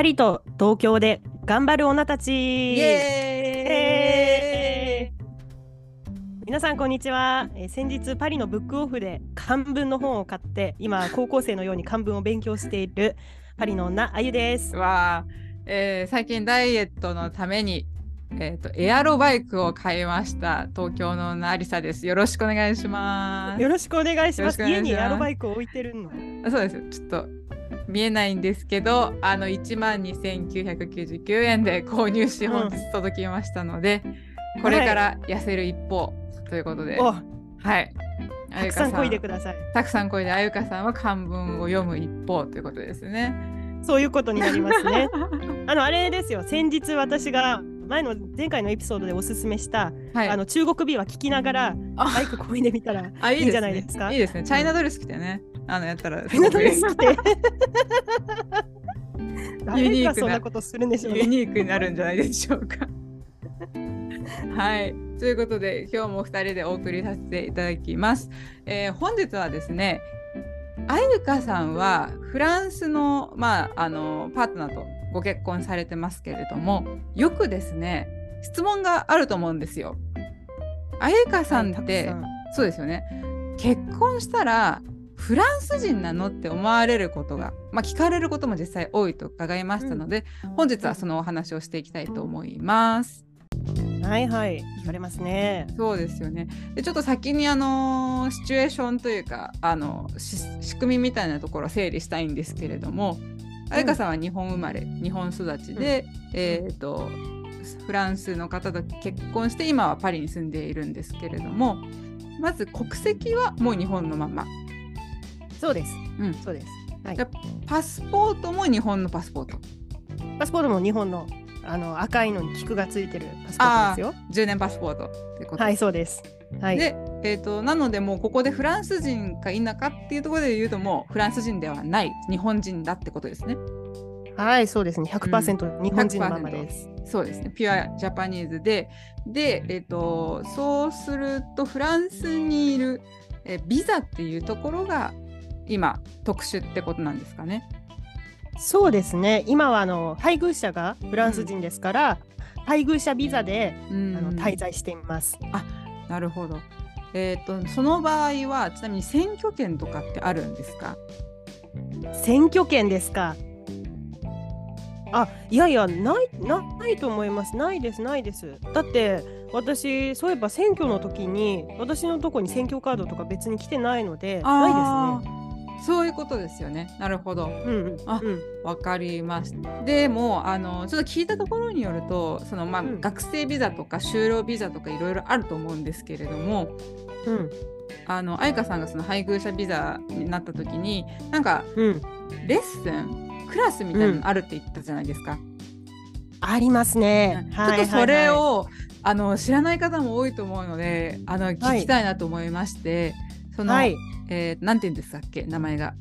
パリと東京で頑張る女たち。皆さんこんにちは、えー先日パリのブックオフで漢文の本を買って今高校生のように漢文を勉強しているパリの女あゆです。わあ、えー最近ダイエットのために、えー、とエアロバイクを買いました。東京の女ありさです。よろしくお願いします。よろしくお願いします。家にエアロバイクを置いてるの？あそうです。ちょっと見えないんですけどあの1万2999円で購入しうん本日届きましたので、これから痩せる一方ということで、おはい。たくさん漕いでくください。たくさんこいであゆかさんは漢文を読む一方ということですね。そういうことになりますね。あのあれですよ。先日私が前の前回のエピソードでおすすめした、はい、あの中国美は聞きながらあバイク漕いでみたらあいいんじゃないですか？いいですね。チャイナドレス着てね、あのやったら み んなドレス着てユ誰ニークなことするんでしょうユねニークになるんじゃないでしょうか。はい。ということで、今日も2人でお送りさせていただきます。えー本日はですね、あゆかさんはフランスの,、まあ、あのパートナーとご結婚されてますけれども、よくですね、質問があると思うんですよ。あゆかさんって、そうですよね。結婚したらフランス人なのって思われることが、まあ、聞かれることも実際多いと伺いましたので、本日はそのお話をしていきたいと思います。はいはい。聞かれますね。そうですよね。でちょっと先にあのーシチュエーションというかあのし仕組みみたいなところを整理したいんですけれども、あゆかさんは日本生まれ日本育ちで、えっ、とフランスの方と結婚して今はパリに住んでいるんですけれどもまず国籍はもう日本のままそうです。うん。そうです。はい。パスポートも日本のパスポート。パスポートも日本のあの赤いのに菊がついてるパスポートですよ。10年パスポート。ってこと。はいそうです。はい。で、えー、となのでもうここでフランス人か否かっていうところで言うともうフランス人ではない。日本人だってことですね。はいそうですね。100%日本人のままです、そうですね。ピュアジャパニーズで。で、えー、とそうするとフランスにいる、えービザっていうところが今特殊ってことなんですかね？そうですね。今はあの配偶者がフランス人ですから、配偶者ビザでうん。あの滞在しています、なるほど。えー、とその場合はちなみに選挙権とかってあるんですか？選挙権ですか。あいやいやないないと思います。ないですないです。だって私そういえば選挙の時に私のとこに選挙カードとか別に来てないのでないですねね。そういうことですよね。なるほど。うんうんあうんわかりました。でもあのちょっと聞いたところによるとその、まあうん学生ビザとか就労ビザとかいろいろあると思うんですけれどもうんあの愛花さんがその配偶者ビザになった時になんかうんレッスンクラスみたいなのあるって言ったじゃないですか。ありますね。ちょっとそれを、あの知らない方も多いと思うのであの聞きたいなと思いまして、その、はい、えーなんて言うんですかっけ名前が、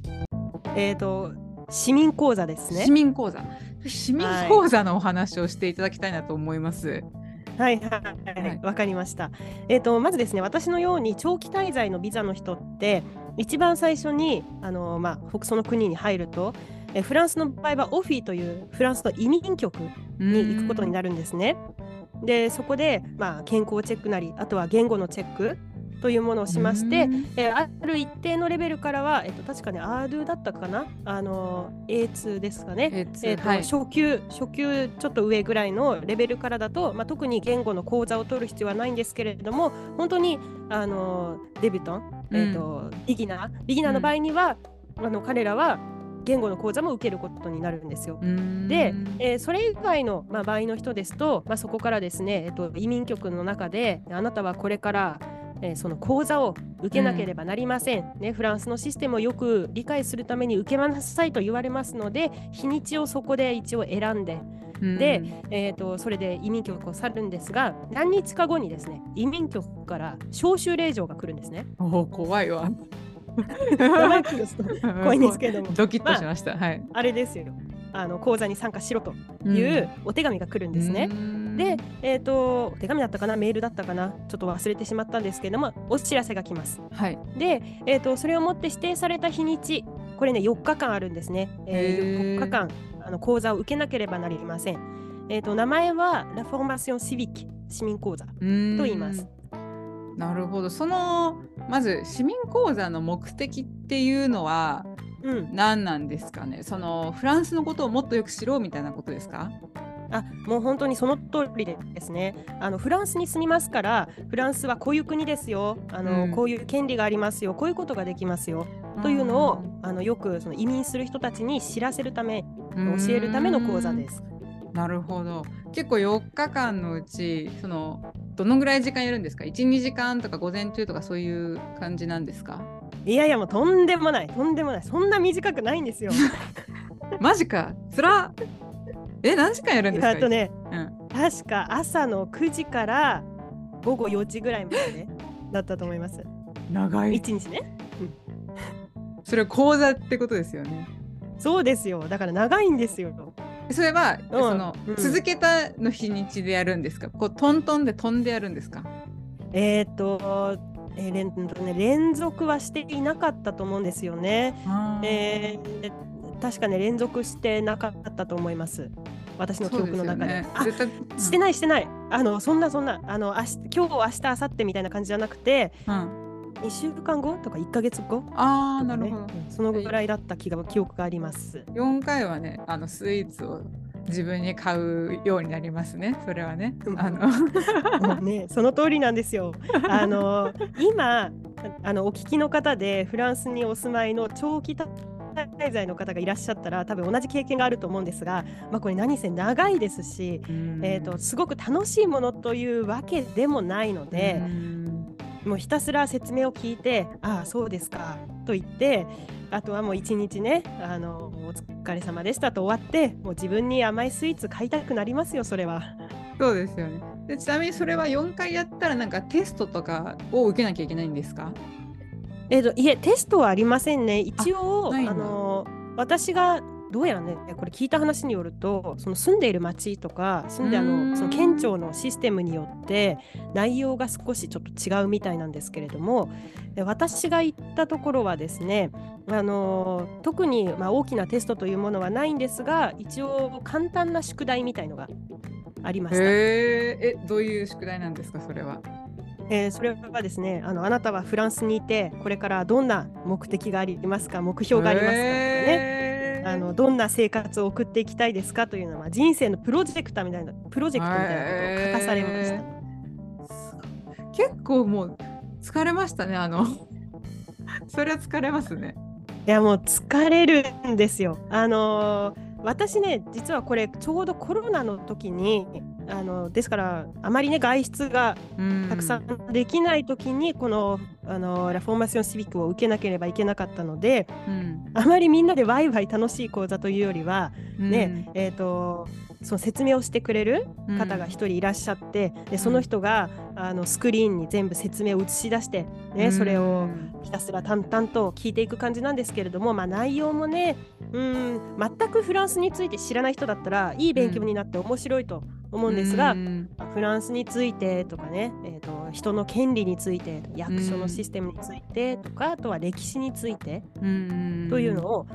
えっ、と市民講座ですね市。民講座市民講座のお話をしていただきたいなと思います。はいはいははいい、わかりました。えっ、とまずですね、私のように長期滞在のビザの人って一番最初にあのまあその国に入ると、えフランスの場合はオフィというフランスの移民局に行くことになるんですね。でそこでまあ健康チェックなり、あとは言語のチェックというものをしまして。うん。えーある一定のレベルからは、えっと確かね、アードゥだったかな、あの A2 ですかね、えとはい。初級、初級ちょっと上ぐらいのレベルからだと、まあ、特に言語の講座を取る必要はないんですけれども、本当にあのデビュタン、えーとビギナー、ビギナーの場合には、あの彼らは言語の講座も受けることになるんですよ。うん。で、えーそれ以外の、まあ、場合の人ですと、まあ、そこからですね、えっと移民局の中であなたはこれから、えーその講座を受けなければなりません、ね、フランスのシステムをよく理解するために受けなさいと言われますので日にちをそこで一応選んで、うんで、えー、とそれで移民局を去るんですが何日か後にですね移民局から招集令状が来るんですね。おー怖いわ。怖いんですけれどもドキッとしました。はい。あれですよあの講座に参加しろというお手紙が来るんですね。で、えー、とお手紙だったかなメールだったかなちょっと忘れてしまったんですけれどもお知らせが来ます。はい。で、えー、とそれをもって指定された日にちこれね4日間あるんですね。えへーー、4日間あの講座を受けなければなりません。えー、と名前はラフォーマションシビック市民講座と言います。なるほどそのまず市民講座の目的っていうのはうん、何なんですかね？そのフランスのことをもっとよく知ろうみたいなことですか？あもう本当にその通りですね。あのフランスに住みますからフランスはこういう国ですよ。あの、うん。こういう権利がありますよ。こういうことができますよ。というのをあのよくその移民する人たちに知らせるため教えるための講座です。す。なるほど。結構4日間のうちそのどのぐらい時間やるんですか？12時間とか午前中とかそういう感じなんですか？いやいやもうとんでもない。とんでもない。そんな短くないんですよ。マジか。つらえ何時間やるんですかあとねうん、確か朝の9時から午後4時ぐらいまでだったと思います。長い。1日ね。それ講座ってことですよね。そうですよ。だから長いんですよ。それは、そのうん。続けたの日にちでやるんですか？こうトントンで飛んでやるんですか？えーっと、えー連ね、連続はしていなかったと思うんですよね。えー確かね連続してなかったと思います。私の記憶の中で。あ絶対してないしてない。あのそんなそんなあの明日今日明日明後日みたいな感じじゃなくてうんうん2週間後とか1ヶ月後ああなるほどうんそのぐらいだった気が記憶があります。4回はねあのスイーツを自分に買うようになりますねそれはねうんあの ね、その通りなんですよ。あの今あのお聞きの方でフランスにお住まいの長期滞在の方がいらっしゃったら多分同じ経験があると思うんですが、まあ、これ何せ長いですし、えー、とすごく楽しいものというわけでもないので、もうひたすら説明を聞いて「ああそうですか」と言ってあとはもう一日ねあの「お疲れ様でした」と終わってもう自分に甘いスイーツ買いたくなりますよそれは。そうですよね。でちなみにそれは4回やったらなんかテストとかを受けなきゃいけないんですか？えー、といえテストはありませんね。一応あの私がどうやらねこれ聞いた話によるとその住んでいる町とか住んであのその県庁のシステムによって内容が少しちょっと違うみたいなんですけれどもで私が行ったところはですねあの特に、まあ、大きなテストというものはないんですが一応簡単な宿題みたいのがありました。えどういう宿題なんですかそれは？えーそれはですねあのあなたはフランスにいてこれからどんな目的がありますか目標がありますかね。へー。あのどんな生活を送っていきたいですかというのは人生のプロジェクターみたいなプロジェクトみたいなことを書かされました。結構もう疲れましたねあの。それは疲れますね。いやもう疲れるんですよ。あのー私ね実はこれちょうどコロナの時にあのですからあまりね外出がたくさんできない時にこのあのラフォーマションシビックを受けなければいけなかったのでうん。あまりみんなでワイワイ楽しい講座というよりはうん。ね、えー、とその説明をしてくれる方が一人いらっしゃって、でその人があのスクリーンに全部説明を映し出して、ねそれをひたすら淡々と聞いていく感じなんですけれども、まあ、内容もねうん全くフランスについて知らない人だったらいい勉強になって面白いと思うんですが、うん。フランスについてとかね、えー、と人の権利について役所のシステムについてとか、あとは歴史についてうん。というのを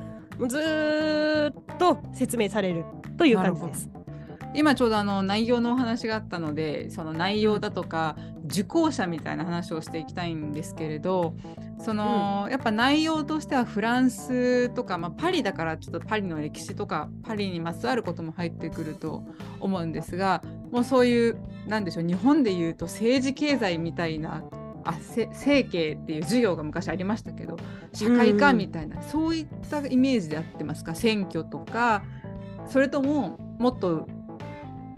ずーっと説明されるという感じです。今ちょうどあの内容のお話があったのでその内容だとか受講者みたいな話をしていきたいんですけれどその、やっぱ内容としてはフランスとか、まあ、パリだからちょっとパリの歴史とかパリにまつわることも入ってくると思うんですがもうそういうなんでしょう日本でいうと政治経済みたいなあせ政経っていう授業が昔ありましたけど社会科みたいな、そういったイメージであってますか？選挙とかそれとももっと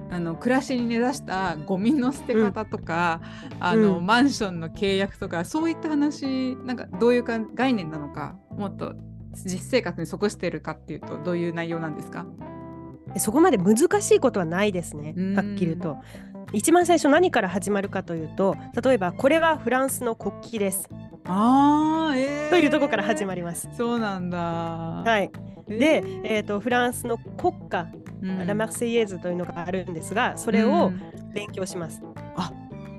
あの暮らしに根ざしたゴミの捨て方とか、あのうん。マンションの契約とかそういった話なんかどういうか概念なのかもっと実生活に即してるかっていうとどういう内容なんですか？そこまで難しいことはないですねうん、はっきりと。一番最初何から始まるかというと例えばこれはフランスの国旗ですあー、えー、というところから始まります。そうなんだ。はい、えーで、えー、とフランスの国歌、うんラ・マルセイエーズというのがあるんですがそれうをん勉強します。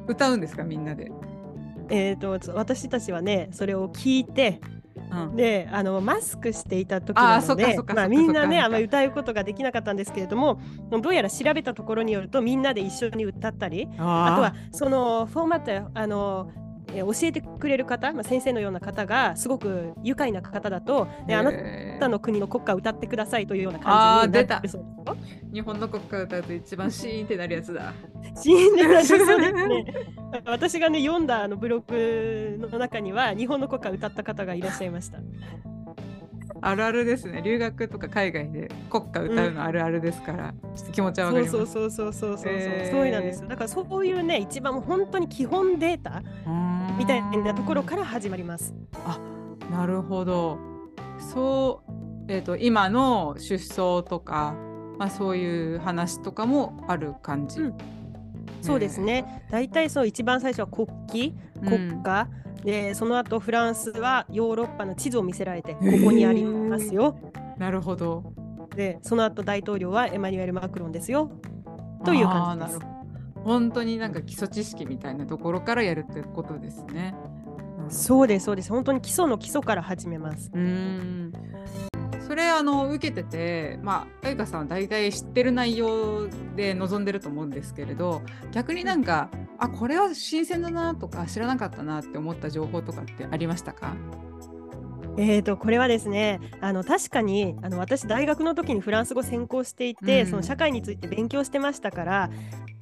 歌うんですかみんなで。えー、と私たちはねそれを聞いてうん。であのマスクしていた時なのでまあ、みんなねあんまり歌うことができなかったんですけれどもどうやら調べたところによるとみんなで一緒に歌ったりあとはそのフォーマットあのえー教えてくれる方、まあ、先生のような方がすごく愉快な方だと、ね、あなたの国の国歌を歌ってくださいというような感じになってるそうですよ。日本の国歌歌うと一番シーンってなるやつだ。シーンでなるそうですね。私がね読んだあのブログの中には日本の国歌を歌った方がいらっしゃいました。あるあるですね。留学とか海外で国歌歌うのあるあるですから、ちょっと気持ちはわかります。そうそうそうそうそうそう、へーそうなんですよ。だからそういうね一番本当に基本データみたいなところから始まります。なるほど。そう、えっ、と今の出走とか、まあそういう話とかもある感じ。うんそうですね。大体そう一番最初は国旗、国歌、でその後フランスはヨーロッパの地図を見せられてここにありますよ。なるほど。でその後大統領はエマニュエル・マクロンですよという感じです本当になんか基礎知識みたいなところからやるってことですね。うんそうですそうです本当に基礎の基礎から始めます。うーんそれあの受けててまああゆかさんは大体知ってる内容で臨んでると思うんですけれど逆になんかあこれは新鮮だなとか知らなかったなって思った情報とかってありましたか？えー、とこれはですねあの確かにあの私大学の時にフランス語専攻していて、うんその社会について勉強してましたから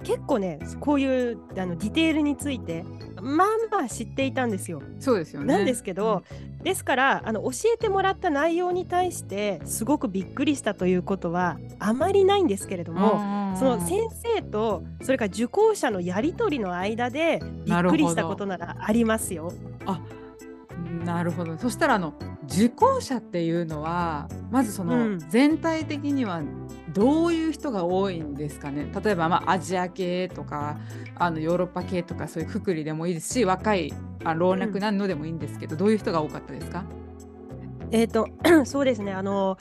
結構ねこういうあのディテールについてまあまあ知っていたんですよ。そうですよね。なんですけど、ですからあの教えてもらった内容に対してすごくびっくりしたということはあまりないんですけれども、もその先生とそれから受講者のやり取りの間でびっくりしたことならありますよ。なるほど。そしたらあの受講者っていうのはまずそのうん。全体的にはどういう人が多いんですかね？例えばまあアジア系とかあのヨーロッパ系とかそういうくくりでもいいですし若いあ老若男女でもいいんですけど、どういう人が多かったですか？えー、と そうですね。あの、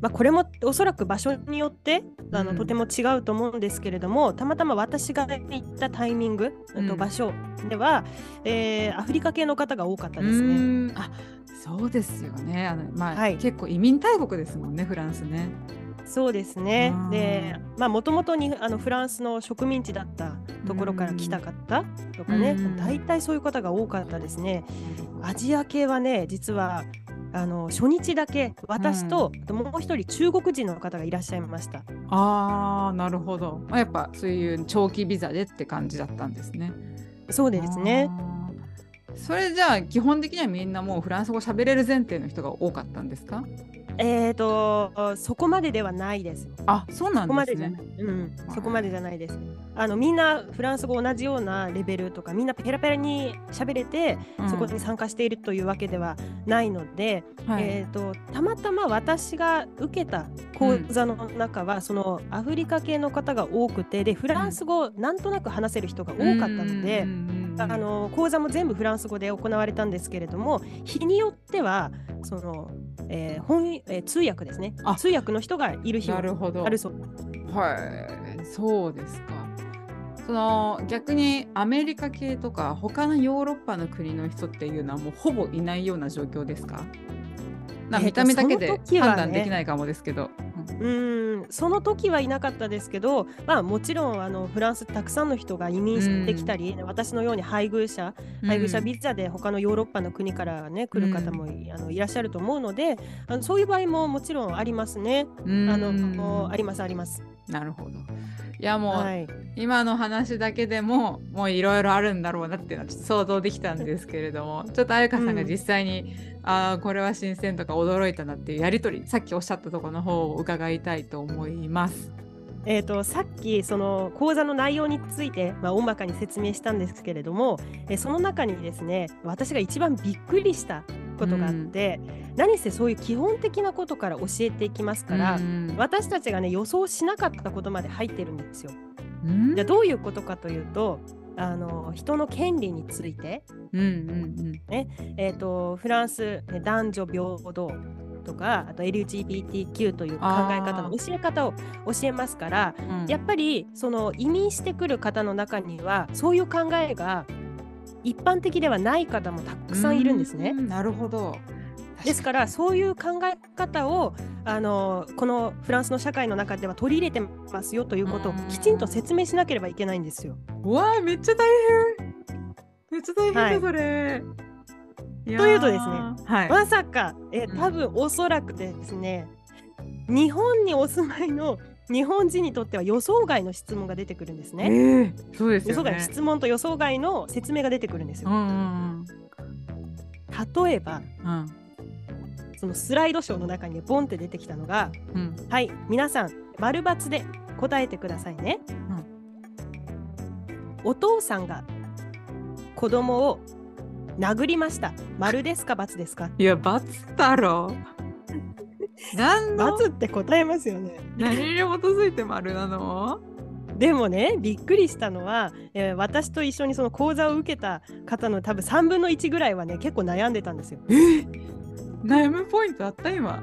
まあ、これもおそらく場所によってあの、うん。とても違うと思うんですけれどもたまたま私が行ったタイミング、うん。と場所では、えーアフリカ系の方が多かったですうね。あそうですよね。あの、まあはい。結構移民大国ですもんねフランスね。そうですねうん。で、まあ、もともとにあのフランスの植民地だったところから来た方とかねうん、大体そういう方が多かったですね。アジア系はね、実はあの初日だけ私と、あともう一人中国人の方がいらっしゃいました。あーなるほど、まあ、やっぱそういう長期ビザでって感じだったんですね。そうですね。それじゃあ基本的にはみんなもうフランス語喋れる前提の人が多かったんですか？えーと、そこまでではないです。あそうなんですじゃない。。うん、そこまでじゃないです。あのみんなフランス語同じようなレベルとかみんなペラペラに喋れて、うんそこに参加しているというわけではないので、はいえー、とたまたま私が受けた講座の中は、そのアフリカ系の方が多くてでフランス語なんとなく話せる人が多かったので。うんうんうんうんあの講座も全部フランス語で行われたんですけれども日によってはその、えー翻えー通訳ですね。あ。通訳の人がいる日もなるほど。あるそう。はい。そうですか。その逆にアメリカ系とか他のヨーロッパの国の人っていうのはもうほぼいないような状況ですか？な見た目だけそで判断できないかもですけど、うーんその時はいなかったですけど、まあ、もちろんあのフランスたくさんの人が移民してきたり、私のように配偶者うん配偶者ビザで他のヨーロッパの国から、ね、来る方もい,、あのいらっしゃると思うのであのそういう場合ももちろんありますね。うんあのありますあります。なるほど。いやもう、はい、今の話だけでももういろいろあるんだろうなっていうのはちょっと想像できたんですけれどもちょっとあゆかさんが実際に、ああこれは新鮮とか驚いたなっていうやり取りさっきおっしゃったところの方を伺いたいと思います。えー、とさっきその講座の内容について、まあ、大まかに説明したんですけれども、えーその中にですね私が一番びっくりしたことがあって、何せそういう基本的なことから教えていきますから、うん私たちがね予想しなかったことまで入ってるんですよ。うん。じゃあどういうことかというとあの人の権利について、うんうんえー、とフランスね男女平等とかあと LGBTQ という考え方の教え方を教えますからうんうん。やっぱりその移民してくる方の中にはそういう考えが一般的ではない方もたくさんいるんですねう。なるほど。ですからそういう考え方をあのこのフランスの社会の中では取り入れてますよということをきちんと説明しなければいけないんですよ。わあめっちゃ大変めっちゃ大変だ、はい、それ。というとですね、はい、まさかえ多分おそらくですね、うん、日本にお住まいの日本人にとっては予想外の質問が出てくるんですね。えー、そうです、ね、予想外の質問と予想外の説明が出てくるんですよ。うんうんうん、例えば、うん、そのスライドショーの中にボンって出てきたのが、うん、はい皆さん丸×で答えてくださいね。うん、お父さんが子供を殴りました。丸ですか×ですか？いや×だろ 何の×って答えますよね。何に基づいて丸なの？でもねびっくりしたのは、えー、私と一緒にその講座を受けた方の多分3分の1ぐらいはね結構悩んでたんですよ。え？悩むポイントあった今？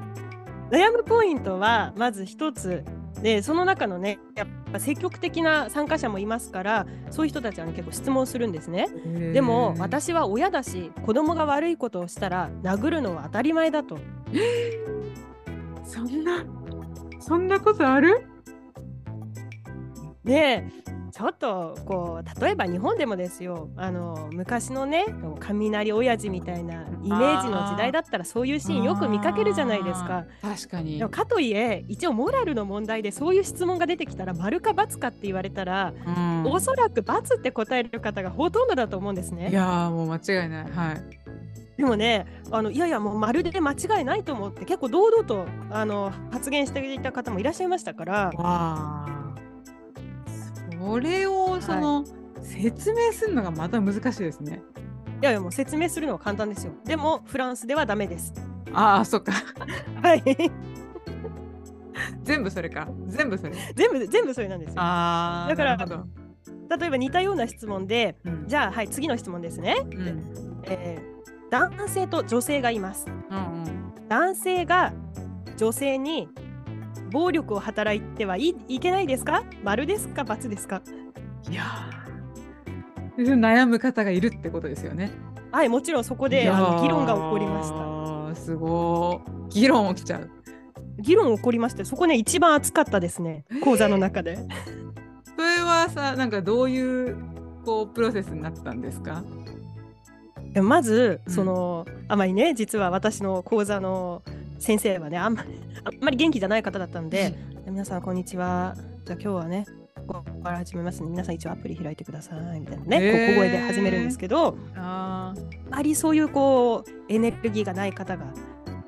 悩むポイントはまず一つ。でその中のねやっぱ積極的な参加者もいますからそういう人たちは、ね、結構質問するんですね。でも私は親だし子供が悪いことをしたら殴るのは当たり前だとそんなそんなことある？でちょっとこう例えば日本でもですよあの昔のね雷親父みたいなイメージの時代だったらそういうシーンよく見かけるじゃないですか。確かにかといえ一応モラルの問題でそういう質問が出てきたら丸か×かって言われたら、うん、おそらく×って答える方がほとんどだと思うんですね。いやもう間違いない。はいでもねあのいやいやもうまるで間違いないと思って結構堂々とあの発言していた方もいらっしゃいましたから。それをその、はい、説明するのがまた難しいですね。いやいやもう説明するのは簡単ですよ。でもフランスではダメです。ああそっか。はい。全部それか。全部それ。全部全部それなんですよ。ああ。だから例えば似たような質問で、うん、じゃあはい次の質問ですね。うん、えー、男性と女性がいます。うんうん、男性が女性に暴力を働いてはいいけないですか？丸ですか×ですか？いや悩む方がいるってことですよね。はいもちろんそこであの議論が起こりました。すごい議論起きちゃう。議論起こりましてそこね一番熱かったですね講座の中で。それはさなんかどういうこうプロセスになったんですか？まず、うん、そのあまりね実は私の講座の先生はねあんまりあんまり元気じゃない方だったんで、皆さんこんにちは。じゃあ今日はねここから始めますね。皆さん一応アプリ開いてくださいみたいなね、えー、小声で始めるんですけどあまりそういうこうエネルギーがない方が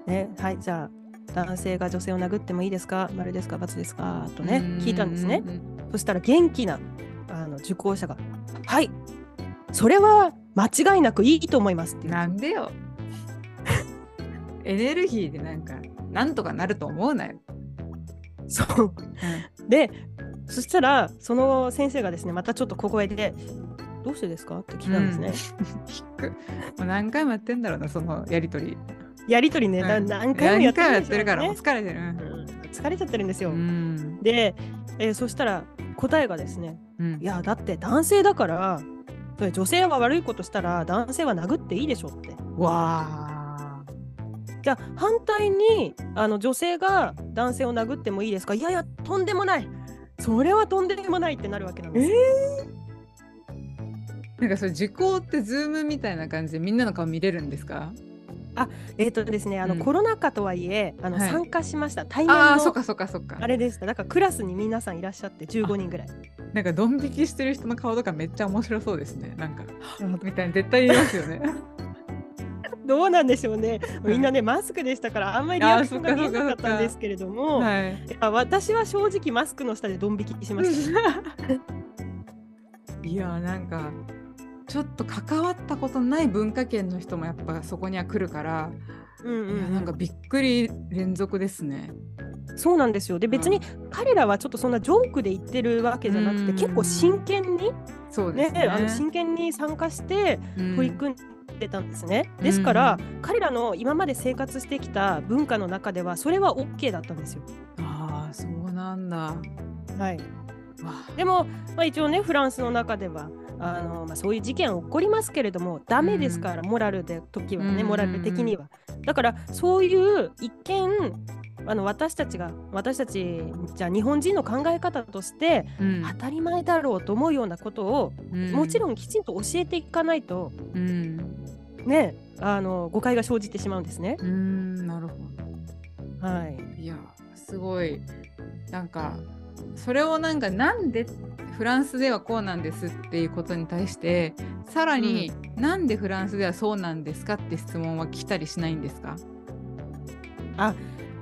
ねはいじゃあ男性が女性を殴ってもいいですか丸ですか×ですかとね聞いたんですね。そしたら元気なあの受講者がはいそれは間違いなくいいと思いますってなんでよ。エネルギーでなんかなんとかなると思うなよ。そう、うん、でそしたらその先生がですねまたちょっと小声で「どうしてですか?」って聞いたんですね。うん、もう何回もやってんだろうなそのやりとり。やりとりね、うん、何回もやってる、ね、ってるから疲れてる、うん、疲れちゃってるんですよ。で、えー、そしたら答えがですね、いやだって男性だからそれ女性は悪いことしたら男性は殴っていいでしょって。わあ。じゃあ反対にあの女性が男性を殴ってもいいですか？いやいやとんでもない。それはとんでもないってなるわけなんですえー、なんかそれ時効ってズームみたいな感じでみんなの顔見れるんですか？あえっ、ー、とですねあの、うん、コロナ禍とはいえあの、はい、参加しました。対面のあそっかそっかそっか。あれでした。だからクラスに皆さんいらっしゃって15人ぐらい。なんかドン引きしてる人の顔とかめっちゃ面白そうですね。なんか みたいな絶対言いますよね。どうなんでしょうね。みんなね、マスクでしたから、あんまりリアクションが見えなかったんですけれども、はい、私は正直マスクの下でドン引きしました。いやなんかちょっと関わったことない文化圏の人もやっぱそこには来るから、うんうん、いやなんかびっくり連続ですね。そうなんですよで別に彼らはちょっとそんなジョークで言ってるわけじゃなくて、結構真剣にそうね、ね、あの真剣に参加して取り組んってたんですね。ですから、うん、彼らの今まで生活してきた文化の中ではそれは OK だったんですよ。ああそうなんだ。はい。でも、まあ、一応ねフランスの中ではあの、まあ、そういう事件起こりますけれどもダメですから、モラルで時はね、モラル的には。だからそういう一見あの私たちが私たちじゃあ日本人の考え方として、当たり前だろうと思うようなことを、もちろんきちんと教えていかないと、ねあの誤解が生じてしまうんですね。うんなるほど。はい。いやすごいなんかそれをなんかなんでフランスではこうなんですっていうことに対してさらに、うん、なんでフランスではそうなんですかって質問は来たりしないんですか？あ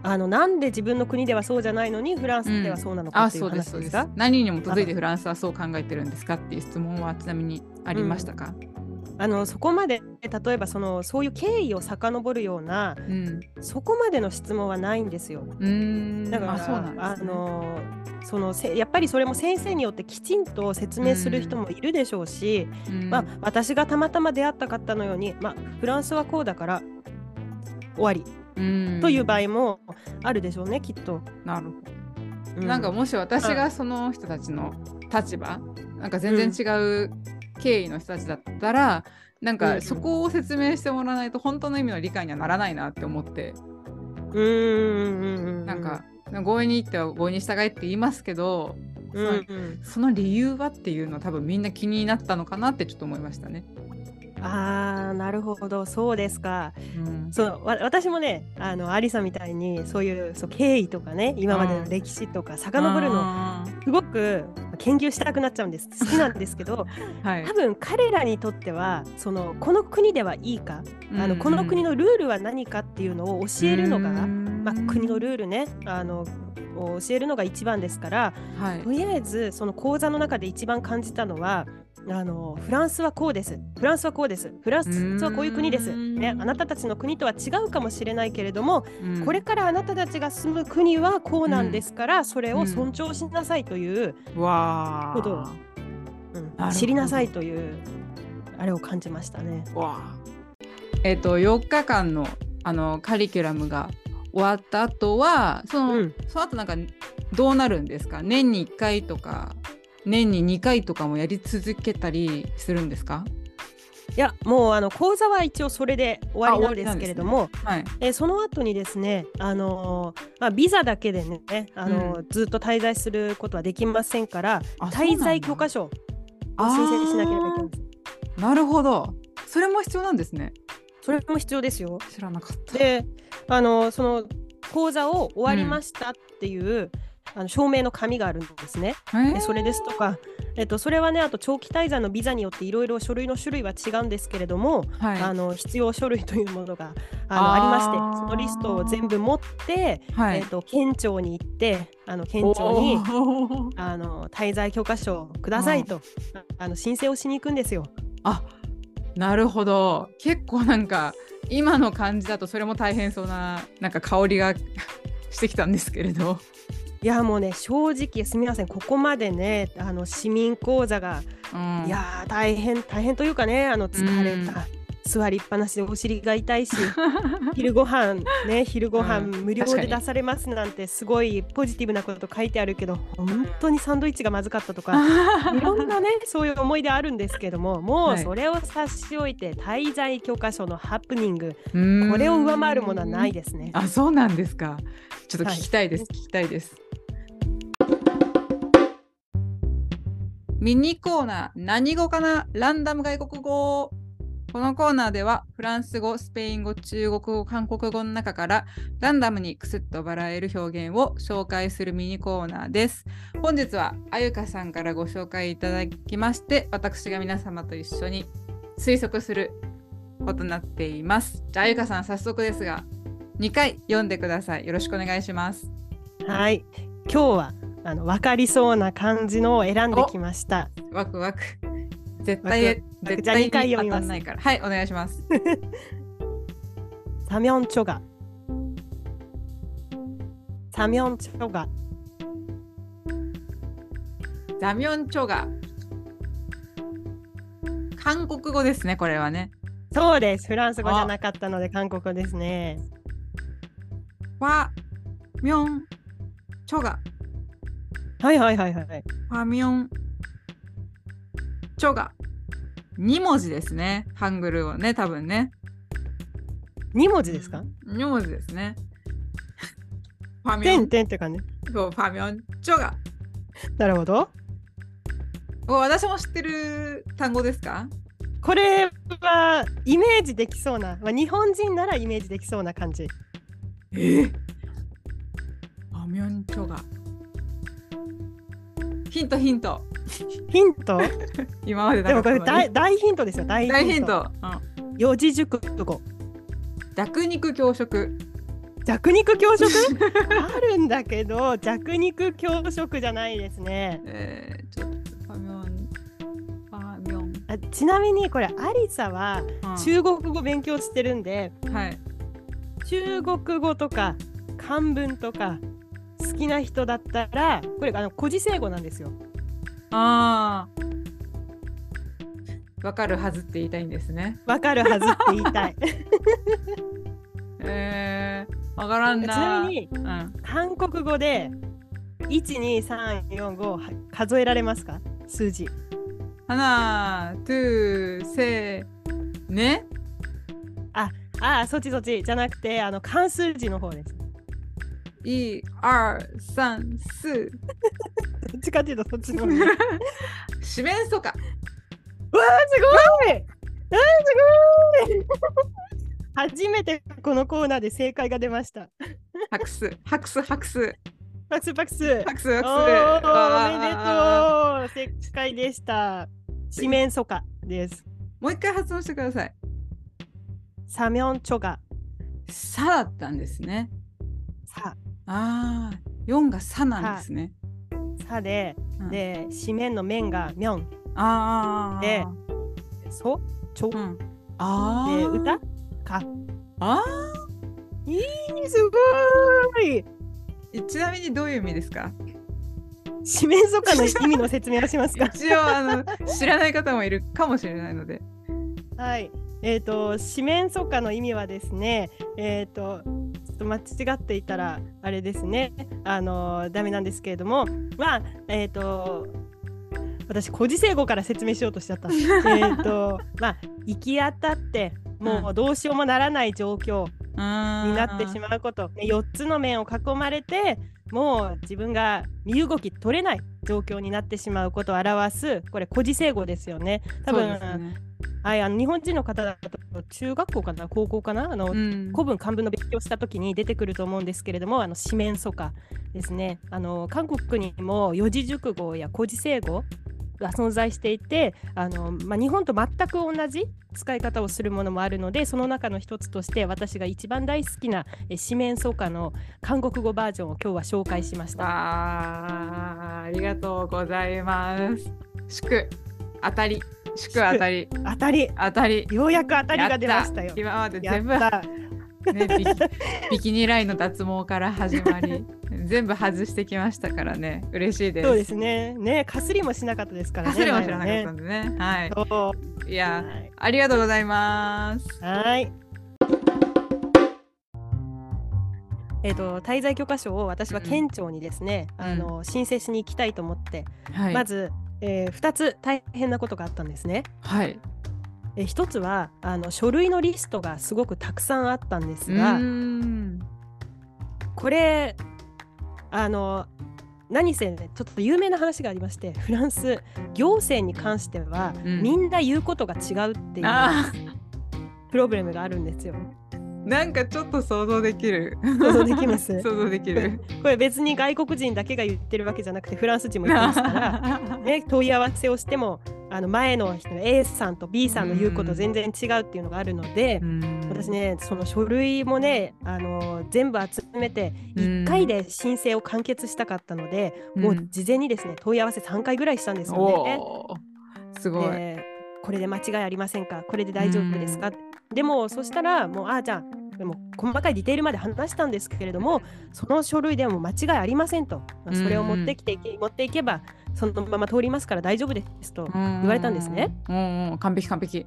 あのなんで自分の国ではそうじゃないのにフランスではそうなのかっていう話ですか、うん、何に基づいてフランスはそう考えてるんですかっていう質問はちなみにありましたか、うんあのそこまで例えばそのそういう経緯を遡るような、うん、そこまでの質問はないんですよ。うん。だからあ、ね、あのそのせやっぱりそれも先生によってきちんと説明する人もいるでしょうし、まあ、私がたまたま出会った方のように、まあ、フランスはこうだから終わり。という場合もあるでしょうねきっと。なるほど。うん、なんかもし私がその人たちの立場、なんか全然違う経緯の人たちだったらなんかそこを説明してもらわないと本当の意味の理解にはならないなって思って。うんなんか強引に言っては強引に従えって言いますけど、うんうん、その理由はっていうのは多分みんな気になったのかなってちょっと思いましたね。あーなるほど。そうですか、うん、そう私もねあのアリさんみたいにそういうそう経緯とかね今までの歴史とか遡るのすごく研究したくなっちゃうんです。好きなんですけど、はい、多分彼らにとってはそのこの国ではいいか、うん、あのこの国のルールは何かっていうのを教えるのが、まあ、国のルールねあの教えるのが一番ですから、はい、とりあえずその講座の中で一番感じたのはあのフランスはこうです。フランスはこうです。フランスはこういう国です、ね、あなたたちの国とは違うかもしれないけれども、これからあなたたちが住む国はこうなんですから、それを尊重しなさいということを、うん、知りなさいというあれを感じましたね。えっ、ー、と4日間のあのカリキュラムが終わった後はその、うん、その後なんかどうなるんですか？年に1回とか年に2回とかもやり続けたりするんですか？いやもうあの講座は一応それで終わりなんですけれども、ねはい、えその後にですね、あのー、まあ、ビザだけでね、あのーうん、ずっと滞在することはできませんから滞在許可証を申請しなければいけないなるほど。それも必要なんですね。それも必要ですよ。知らなかった。であのー、その講座を終わりましたっていう、うんあの証明の紙があるんですね。でそれですとか、えっと、それはねあと長期滞在のビザによっていろいろ書類の種類は違うんですけれども、はい、あの必要書類というものがあのありましてそのリストを全部持って、はい、えっと、県庁に行ってあの県庁にあの滞在許可証くださいとあの申請をしに行くんですよ。あなるほど。結構なんか今の感じだとそれも大変そうななんか香りが してきたんですけれど。いやもうね正直すみません。ここまでねあの市民講座が、うん、いや大変大変というかねあの疲れた、うん、座りっぱなしでお尻が痛いし 昼ご飯ね昼ご飯無料で出されますなんてすごいポジティブなこと書いてあるけど本当にサンドイッチがまずかったとかいろんなねそういう思い出あるんですけどももうそれを差し置いて滞在許可書のハプニングこれを上回るものはないですね。あそうなんですかちょっと聞きたいです、はい、聞きたいです。ミニコーナー何語かなランダム外国語このコーナーではフランス語、スペイン語、中国語、韓国語の中からランダムにクスッと笑える表現を紹介するミニコーナーです。本日はあゆかさんからご紹介いただきまして私が皆様と一緒に推測することになっています。じゃああゆかさん早速ですが2回読んでください。よろしくお願いします。はい。今日はあの分かりそうな感じのを選んできました。ワクワク。絶対絶対に読みます。ないから。はい、お願いします。サミョンチョガ。サミョンチョガ。ザミョンチョガ。韓国語ですね、これはね。そうです。フランス語じゃなかったので韓国語ですね。わ、ミョン、チョガ。はいはいはいはい。ファミョンチョが2文字ですね。ハングルをね、多分ね。2文字ですか ?2 文字ですね。ファミョ点ン点って感じ？そうファミョンチョが。なるほど。お私も知ってる単語ですか？これはイメージできそうな、まあ、日本人ならイメージできそうな感じ。え？ー、ファミョンチョが。ヒントヒント。ヒント？今まででもこれ大大ヒントですよ。大ヒント。大ヒント。うん四字熟語。弱肉強食。弱肉強食？あるんだけど弱肉強食じゃないですね。えー、ちょっとファミョン。ファミョン。あちなみにこれアリサはうん中国語勉強してるんで、はい。中国語とか漢文とか好きな人だったらこれあの古事成語なんですよ。ああ。わかるはずって言いたいんですね。わかるはずって言いたい。えー、わからんちな。なみにうん。韓国語で12345数えられますか？数字。花、トゥー、セー、ね？ああそっちそっちじゃなくてあの漢数字の方です。い、二、三、四。どっちかっていうとそっちの方。わ四面楚歌。あすごいあーすごい初めてこのコーナーで正解が出ました。拍手、拍手、拍手。パクスパクス。拍手、拍手。おめであとう正解でした。四面楚歌です。ーもう一回発音してください。サミョンチョガ。さだったんですね。さ、ああ、四がさなんですね。さで、うん、で、四面の面がミョン。ああ。でそ、ちょ、うん。ああ。で、歌？か。あいい、すごいあ。ちなみにどういう意味ですか？四面楚歌の意味の説明をしますか？一応あの知らない方もいるかもしれないので。はい。えっ、と、四面楚歌の意味はですね、えっ、と、ちょっと間違っていたら、あれですね、あのダメなんですけれども、まあ、えっ、と、私、古事成語から説明しようとしちゃった。えっと、まあ、行き当たって、もうどうしようもならない状況にになってしまうこと、ね4つの面を囲まれて、もう自分が身動き取れない状況になってしまうことを表す、これ、古事成語ですよね。多分、ねはい、あの日本人の方だと中学校かな高校かなあの、うん古文漢文の勉強した時に出てくると思うんですけれどもあの四面楚歌ですねあの韓国にも四字熟語や古事成語が存在していてあの、まあ、日本と全く同じ使い方をするものもあるのでその中の一つとして私が一番大好きなえ四面楚歌の韓国語バージョンを今日は紹介しました。あーありがとうございます。祝当たり祝当たり当たり当たりようやく当たりが出ましたよやっ。今までや全部ね、ビキ ビキニラインの脱毛から始まり全部外してきましたからね嬉しいです。そうですね。ね、かすりもしなかったですからね。かすりも知らなかったんでね。はい。いや、はいありがとうございます。はい。えっ、と滞在許可証を私は県庁にですね、うんあの申請しに行きたいと思って、はい。まず、え2つ大変なことがあったんですね。はい。え1つはあの書類のリストがすごくたくさんあったんですうが。これあの何せねちょっと有名な話がありましてフランス行政に関しては、うんみんな言うことが違うっていうあプロブレムがあるんですよ。ーなんかちょっと想像できる。想像できます？想像できる。これ別に外国人だけが言ってるわけじゃなくてフランス人も言ってますから、ね、問い合わせをしてもあの前の人の A さんと B さんの言うこと全然違うっていうのがあるので、私ねその書類もねあの全部集めてうん1回で申請を完結したかったので、もう事前にですね問い合わせ3回ぐらいしたんですよね。すごい。でこれで間違いありませんか？これで大丈夫ですか、でもそしたらもうあーじゃあでも細かいディテールまで話したんですけれどもその書類でも間違いありませんと、まあそれを持ってきていけ、持っていけばそのまま通りますから大丈夫ですと言われたんですね。うんうん、完璧完璧。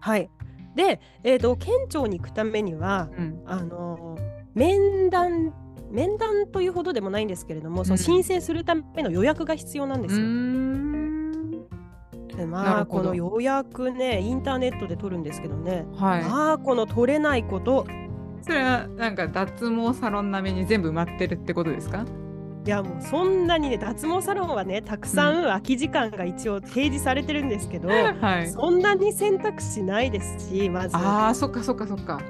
はい。で、えー、と県庁に行くためにはうん、あの面談面談というほどでもないんですけれども、そのうん。申請するための予約が必要なんですよ。まあこの予約ねインターネットで取るんですけどね、はい。まあこの取れないこと。それはなんか脱毛サロン並みに全部埋まってるってことですか？いやもうそんなにね脱毛サロンはねたくさん空き時間が一応提示されてるんですけど、はい。そんなに選択肢ないですしまず。ああ、そっかそっかそっか。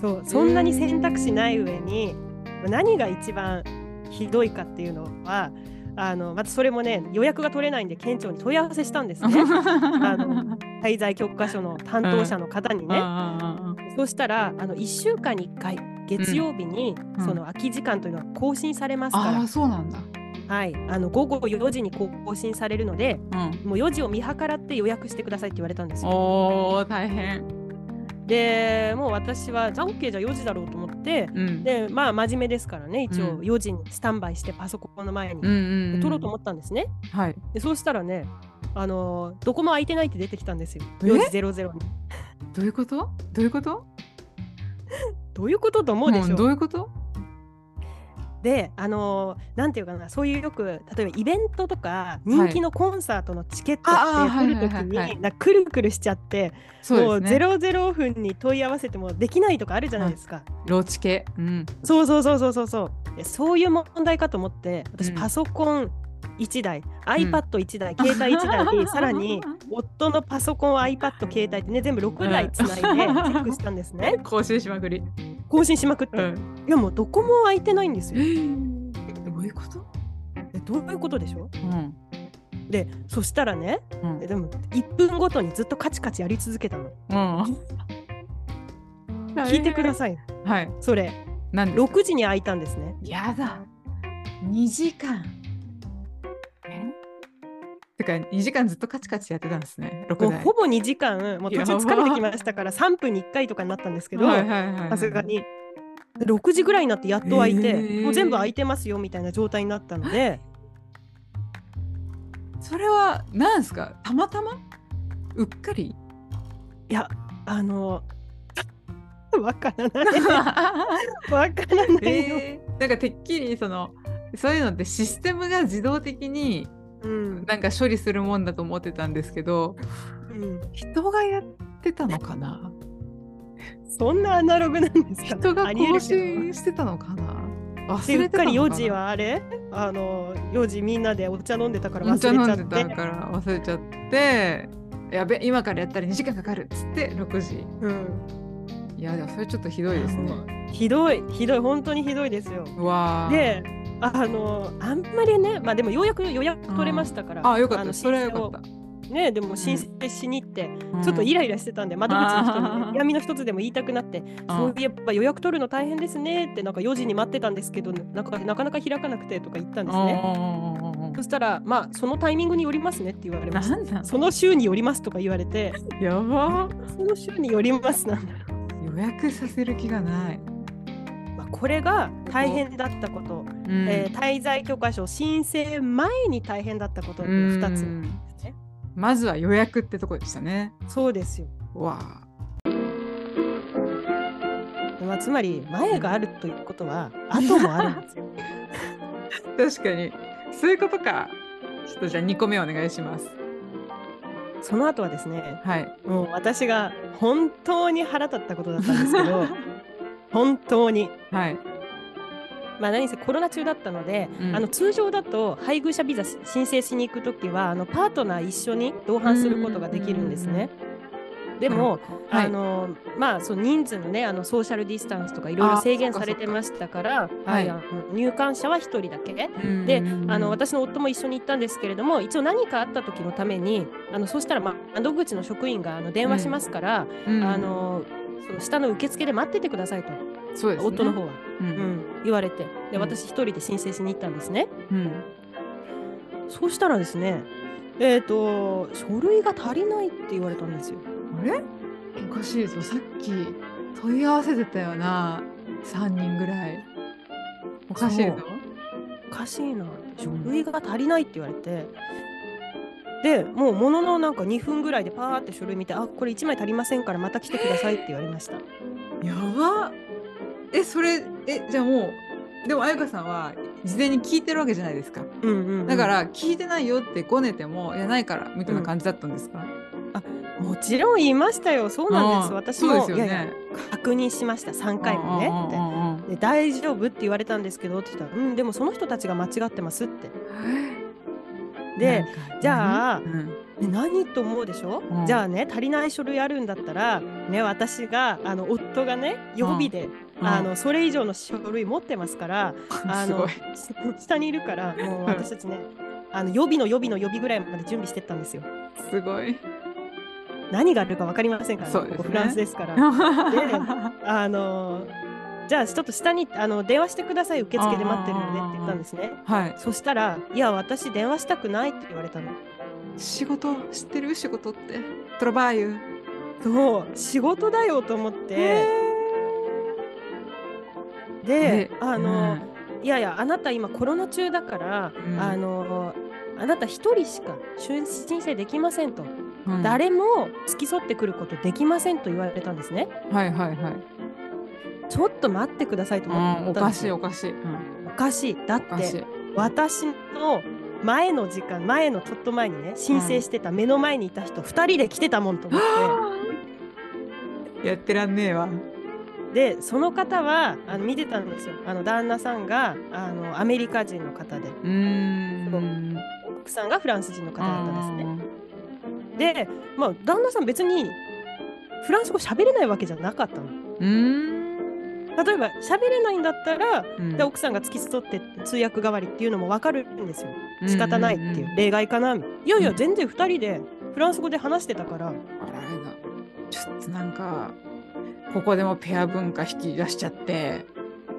そうそんなに選択肢ない上に何が一番ひどいかっていうのはあのまずそれもね予約が取れないんで県庁に問い合わせしたんですね あの滞在許可書の担当者の方にね。あそうしたらあの1週間に1回月曜日に、うんその空き時間というのは更新されますかあら、ーそうなんだ。はい、あの午後4時に更新されるのでうん。もう4時を見計らって予約してくださいって言われたんですよ。おお大変。でもう私はじゃあ OK じゃあ4時だろうと思ってうん。でまあ真面目ですからね一応うん4時にスタンバイしてパソコンの前にう。撮ろうと思ったんですね。はい。でそうしたらねあのどこも空いてないって出てきたんですよえ？4時00に。どういうこと？どういうこと？どういうことと思うでしょんどういうこと？であのなんていうかなそういうよく例えばイベントとか人気のコンサートのチケットって取るときはいはいはいはいにくるくるしちゃってもうそうですね。00分に問い合わせてもできないとかあるじゃないですか。ローチ系。うん。そうそうそうそうそうそうでそういう問題かと思って私うんパソコン1台、iPad1 台携帯1台に さらに夫のパソコン iPad 携帯ってね全部6台つないでチェックしたんですね 更新しまくり。更新しまくって、うん。いやもうどこも空いてないんですよどういうこと？でどういうことでしょ？うん。でそしたらねうんででも1分ごとにずっとカチカチやり続けたのうん。聞いてくだい。さいはい。それ何ですか？6時に開いたんですねやだ。2時間。えてか2時間ずっとカチカチやってたんですね。6台。もうほぼ2時間もう途中疲れてきましたから3分に1回とかになったんですけどさすがに。6時ぐらいになってやっと開いて、へー。もう全部開いてますよみたいな状態になったので。それは何ですか？たまたま？うっかり？いやあの わからない。わからないよ、えー。なんかてっきりそのそういうのってシステムが自動的にうん。なんか処理するもんだと思ってたんですけどうん、人がやってたのかな？そんなアナログなんですか？人が更新してたのかな？で忘うっかりれてたのかな4時はあれあの4時みんなでお茶飲んでたから忘お茶飲れちゃって。んでたから忘れちゃってやべ今からやったら2時間かかるっつって6時。うん、いやでもそれちょっとひどいですね。ひどいひどい本当にひどいですよ。うわー。であのあんまりねまあでもようやく予約取れましたからあよかった。のそれはよかった。ねでも申請しに行って、うん。ちょっとイライラしてたんで窓口の人に、ね、闇の一つでも言いたくなってそういえば予約取るの大変ですねってなんか4時に待ってたんですけどなかなか開かなくてとか言ったんですね。ねそしたらまあそのタイミングによりますねって言われました。その週によりますとか言われて。やば。その週によりますなんだろ予約させる気がない、これが大変だったこと、うん。えー滞在許可証申請前に大変だったことの2つね。まずは予約ってとこでしたね。そうですよ。わまあ、つまり前があるということは後もあるんですよ。あ 確かに。そういうことか。ちょっとじゃあ2個目お願いします。その後はですねはい。もう私が本当に腹立ったことだったんですけど 本当に。はい。まあ、何せコロナ中だったので、うん。あの通常だと配偶者ビザ申請しに行くときはあのパートナー一緒に同伴することができるんですね。でも、はい。あのまあ、その人数のねあのソーシャルディスタンスとかいろいろ制限されてましたから、はい。入館者は1人だけ。うんであの私の夫も一緒に行ったんですけれども一応何かあった時のためにあのそうしたら、まあ、窓口の職員があの電話しますから、うん。あのその下の受付で待っててくださいと、そうですね。夫の方は、ううん。ん、言われて。でうん。私一人で申請しに行ったんですね。うん。そうしたらですねえっ、と書類が足りないって言われたんですよ。あれ？おかしいぞ。さっき問い合わせてたよな。3人ぐらい。おかしいぞ。おかしいな書類が足りないって言われて。でもうもののなんか2分ぐらいでパーって書類見てあこれ1枚足りませんからまた来てくださいって言われました。やば。えそれえじゃあもうでも彩香さんは事前に聞いてるわけじゃないですか。うんうんうん。だから聞いてないよってごねてもいやないからみたいな感じだったんですか、もちろん言いましたよ。そうなんです。私そうですよもいやいやね確認しました。3回もね。で大丈夫って言われたんですけどって言ったらうんでもその人たちが間違ってますってでじゃあうん。で何と思うでしょ、うん。じゃあね足りない書類あるんだったらね私があの夫がね予備で、うん。あのそれ以上の書類持ってますから、あ のすごい。下にいるからもう私たちねあの予備の予備の予備ぐらいまで準備してったんですよ。すごい。何があるか分かりませんから、そうですね。ここフランスですから。あのじゃあちょっと下にあの電話してください。受付で待ってるのでって言ったんですね。はい。そしたら「いや私電話したくない」って言われたの。仕事知ってる？仕事って。トラバーユそう仕事だよと思って。へでであの、いやいやあなた今コロナ中だから、うん。あのあなた一人しか申請できませんと、うん。誰も付き添ってくることできませんと言われたんですね。はいはいはいちょっと待ってくださいとうんおかし思ったんですよ。いおかしい、うん。おかしい。だって私の前の時間前のちょっと前にね申請してた目の前にいた人2人で来てたもんと思って。やってらんねえわ。でその方はあの見てたんですよ。あの旦那さんがあのアメリカ人の方で。うーん。奥さんがフランス人の方だったんですね。で、まあ、旦那さん別にフランス語喋れないわけじゃなかったの。例えば喋れないんだったら、うんで奥さんが付き添って通訳代わりっていうのも分かるんですよ。うん仕方ないっていう、うん例外かな。いやいやうん全然2人でフランス語で話してたから、あらあれだちょっとなんかここでもペア文化引き出しちゃって、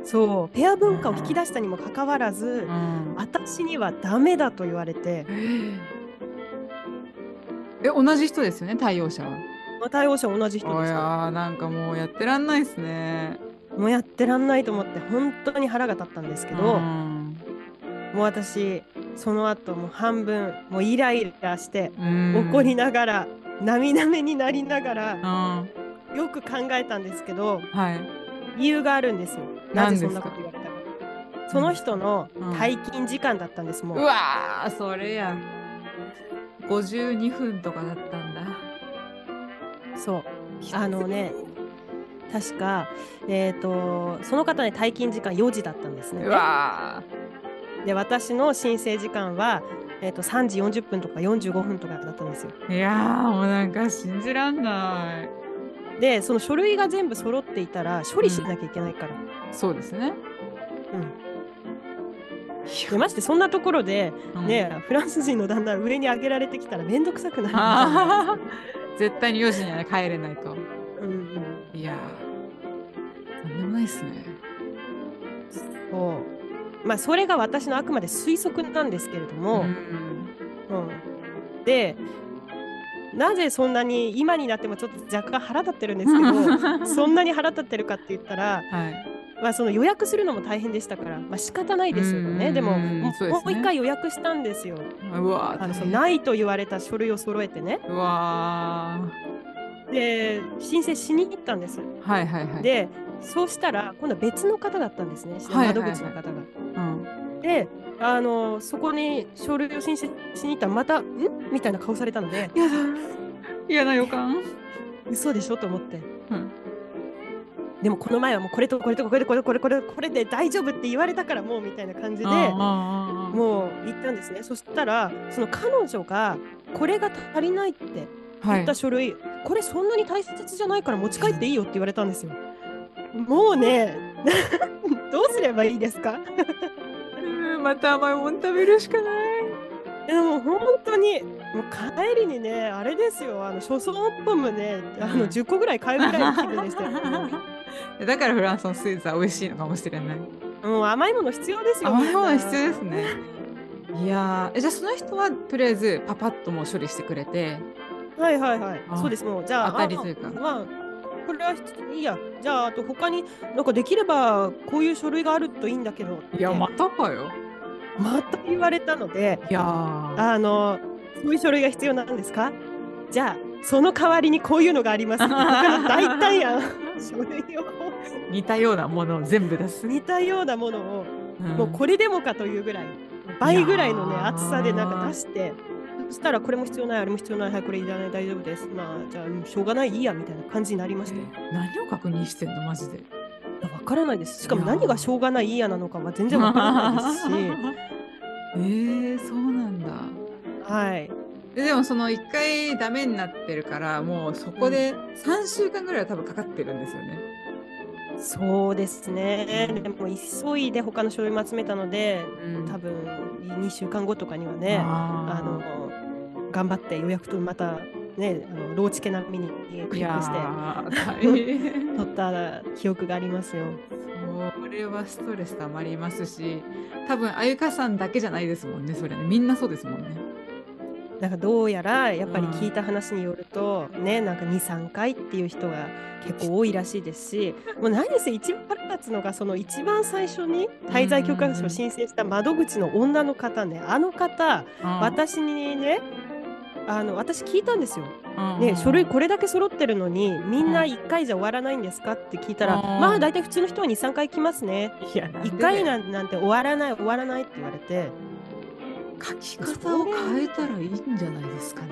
そうペア文化を引き出したにもかかわらず、うん私にはダメだと言われて、え同じ人ですよね対応者は？対応者同じ人おでした。やーなんかもうやってらんないですね。もうやってらんないと思って本当に腹が立ったんですけど、うん。もう私その後もう半分もうイライラしてうん。怒りながら、涙目になりながらうん。よく考えたんですけどはい。理由があるんですよ。なぜそんなこと言われたかその人のうん。退勤時間だったんですもう、うわーそれや。52分とかだったんだ。そう。あのね確かえっ、とその方ね退勤時間4時だったんですね。で私の申請時間は、えー、と3時40分とか45分とかだったんですよ。ーいやーもうなんか信じらんない。でその書類が全部揃っていたら処理しなきゃいけないから、そうですね。でましてそんなところで、うん。ねフランス人の旦那上に上げられてきたら面倒くさくなる 絶対に4時には帰れないと。いやーとんでもないですね。そう。まあそれが私のあくまで推測なんですけれども、ん。うん。でなぜそんなに今になってもちょっと若干腹立ってるんですけど そんなに腹立ってるかって言ったら、はい。まあ、その予約するのも大変でしたから、まあ仕方ないですよね。でももう一回予約したんですよ。うわーあのないと言われた書類を揃えてね。うわで申請しに行ったんです。ーはいはいはい。でそうしたら今度は別の方だったんですね。はいはいはい。窓口の方が。うん、であのそこに書類を申請しに行ったらまた「ん?」みたいな顔されたので。やだ。嫌な予感。嘘でしょ？と思って。うん。でもこの前はもうこれとこれとこれとこれこれこれこれで大丈夫って言われたからもうみたいな感じでももう行ったんですね。そしたらその彼女がこれが足りないってはい言った書類、これそんなに大切じゃないから持ち帰っていいよって言われたんですよもうね どうすればいいですか？うんまた甘いもん食べるしかない。でも本当にもう帰りにねあれですよあの初層ポムねあうんの10個ぐらい買うぐらいの気分でしたよ だからフランスのスイーツは美味しいのかもしれない。もう甘いもの必要ですよ甘いもの必要ですね。いやじゃあその人はとりあえずパパッともう処理してくれてはいはいはい。あそうです。もうじゃあ当たりというか。あまあこれはひいいや。じゃああと他になんかできればこういう書類があるといいんだけどいやまたかよ。また言われたのでいやー。あのそういう書類が必要なんですか？じゃあその代わりにこういうのがあります。大体やん。書類を。似たようなものを全部出す。似たようなものを、うん。もうこれでもかというぐらい倍ぐらいのね厚さでなんか出してそしたらこれも必要ないあれも必要ないはいこれいらない大丈夫です。まあじゃあうんしょうがないいいやみたいな感じになりまして何を確認してんのマジで？わからないです。しかも何がしょうがないいいやなのかは全然わからないですし。えー、そうなんだ。はい。ででもその1回ダメになってるからもうそこで3週間ぐらいは多分かかってるんですよね。そうですね。うん。でも急いで他の書類も集めたのでうん。多分2週間後とかにはねああの頑張って予約とまたねあのローチケ並みにクリックして取った記憶がありますよ。それはストレスたまりますし多分あゆかさんだけじゃないですもんねそれねみんなそうですもんね。なんかどうやらやっぱり聞いた話によると、ねなんか23回っていう人が結構多いらしいですしもう何せ一番腹立つのがその一番最初に滞在許可証を申請した窓口の女の方ねあの方私にねあの私聞いたんですよ。ね、書類これだけ揃ってるのにみんな1回じゃ終わらないんですかって聞いたら、うん。まあ大体普通の人は23回来ますね。いやなんで1回なんなんて終わらない終わらないって言われて。書き方を変えたらいいんじゃないですかね。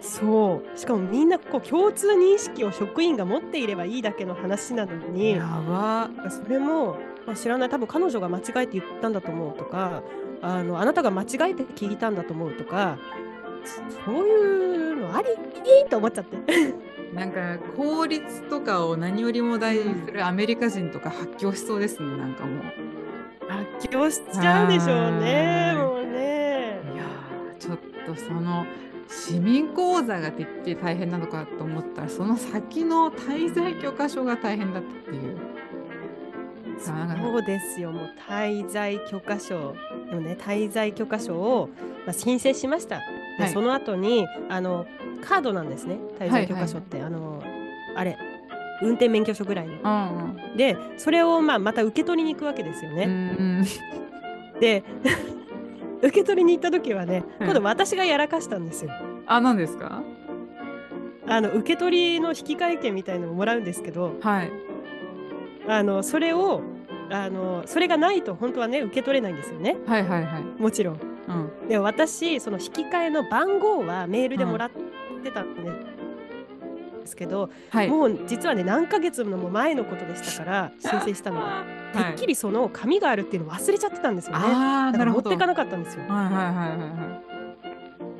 そう。しかもみんなこう共通認識を職員が持っていればいいだけの話なのに。やば。それも、まあ、知らない。多分彼女が間違えて言ったんだと思うとかあのあなたが間違えて聞いたんだと思うとかそういうのあり？と思っちゃって。なんか効率とかを何よりも大事にするアメリカ人とか発狂しそうですねなんかもう。発狂しちゃうでしょうねはいもうね。いやーちょっとその市民講座がてっきり大変なのかと思ったらその先の滞在許可証が大変だったっていう。そうですよ、もう滞在許可証、でもね、滞在許可証を、まあ、申請しました。で、はいその後にあのカードなんですね、滞在許可証って、あのあれ、運転免許証ぐらいの。うんで、それをまあまた受け取りに行くわけですようん。ね。うんで、受け取りに行った時はね、うん今度私がやらかしたんですよ。あ何ですか？あの受け取りの引換券みたいのをもらうんですけど、はい。あのそれをあのそれがないと本当はね受け取れないんですよねはいはいはい。もちろん。うん。でも私その引き換えの番号はメールでもらってたんですけど、はい。もう実はね何ヶ月のも前のことでしたから 申請したのが、てっきりその紙があるっていうのを忘れちゃってたんですよね。だから持っていかなかったんですよ。はいはいはいはいは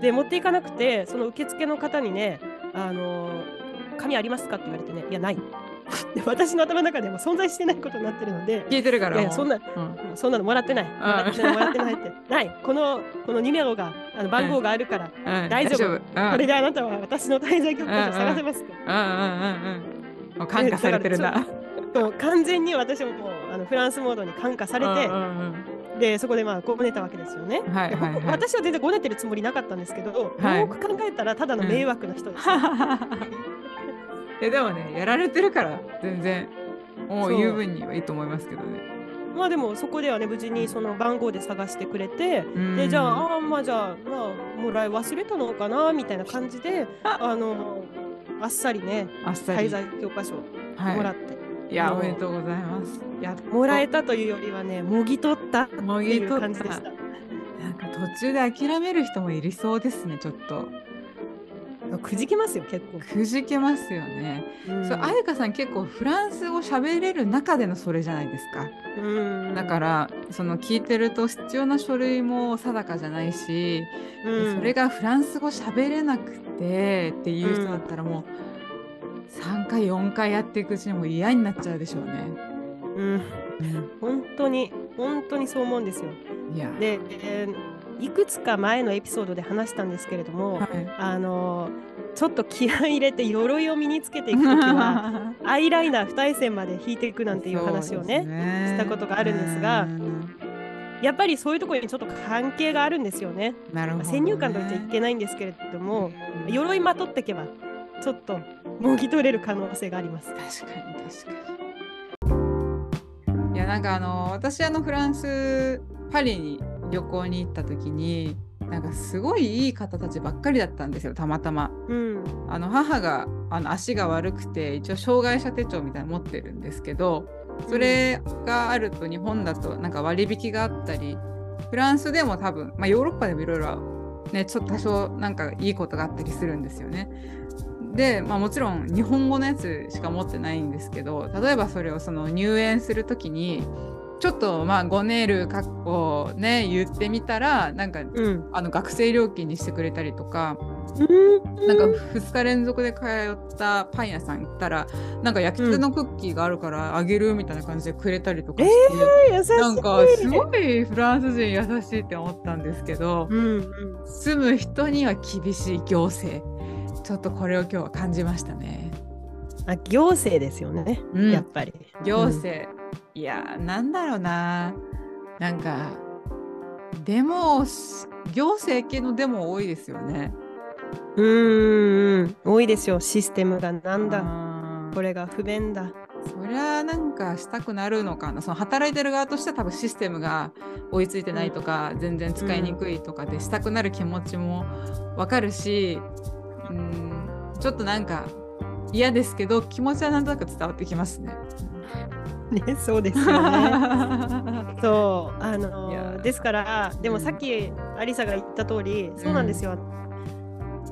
で持っていかなくてその受付の方にね「あの紙ありますか?」って言われてね「いやない」で私の頭の中でも存在してないことになってるのでい。聞いてるから。いやそんなうんそんなのもらってない。もらってない、もらってないって。ない。この、このニメロが、あの番号があるから、うん大丈夫うんこれであなたは私の滞在許可証を探せますと。うんうんうんうん。もう感化されてるんだ。そう完全に私ももうあのフランスモードに感化されてでそこでまあごねたわけですよね。私は全然ごねてるつもりなかったんですけど、はいよく考えたらただの迷惑な人です、うん。えでもねやられてるから全然。もうそう。言う分にはいいと思いますけどね。まあでもそこではね無事にその番号で探してくれて、うん。でじゃああーまあじゃあまあもらい忘れたのかなみたいな感じであのあっさりねあっさり。滞在教科書はい。もらって、いやもうおめでとうございます。やっともらえたというよりはねもぎ取ったってもぎいう取った。感じでした。なんか途中で諦める人もいりそうですねちょっとくじけますよ結構。くじけますよね。うんそうあゆかさん結構フランス語喋れる中でのそれじゃないですか。うんだからその聞いてると必要な書類も定かじゃないし、うんそれがフランス語喋れなくてっていう人だったらもう3回4回やっていくうちにもう嫌になっちゃうでしょうね。うん本当に本当にそう思うんですよ。いや、で、えーいくつか前のエピソードで話したんですけれども、はい、あのちょっと気合い入れて鎧を身につけていくときは アイライナー二重線まで引いていくなんていう話をねね。したことがあるんですがやっぱりそういうところにちょっと関係があるんですよね。なるほど、ね、先入観と言っちゃいけないんですけれども、うん鎧まとっていけばちょっともぎ取れる可能性があります。確かに確かに。いやなんかあの私あのフランスパリに旅行に行った時になんかすごいいい方たちばっかりだったんですよたまたま。うんあの母があの足が悪くて一応障害者手帳みたいなの持ってるんですけどそれがあると日本だとなんか割引があったりフランスでも多分、まあ、ヨーロッパでもいろいろねちょっと多少なんかいいことがあったりするんですよね。で、まあ、もちろん日本語のやつしか持ってないんですけど例えばそれをその入園する時にちょっとまあごねる格好ね言ってみたらなんかうん。あの学生料金にしてくれたりとかうん。なんか2日連続で通ったパン屋さん行ったらなんか焼きたてのクッキーがあるからあげるみたいな感じでくれたりとかして、優しい。なんかすごいフランス人優しいって思ったんですけどうんうん。住む人には厳しい行政。ちょっとこれを今日は感じましたね。あ行政ですよね、うん。やっぱり。行政、いやーなんだろうな。なんかデモ行政系のデモ多いですよね。うんうんうん。多いですよシステムがなんだ。だこれが不便だ。そりゃなんかしたくなるのかな。その働いてる側としては多分システムが追いついてないとか、全然使いにくいとかでしたくなる気持ちもわかるしうんちょっとなんか嫌ですけど気持ちはなんとなく伝わってきますね。ねそうですよね。そうあのですからでもさっきアリサが言った通りそうなんですよ、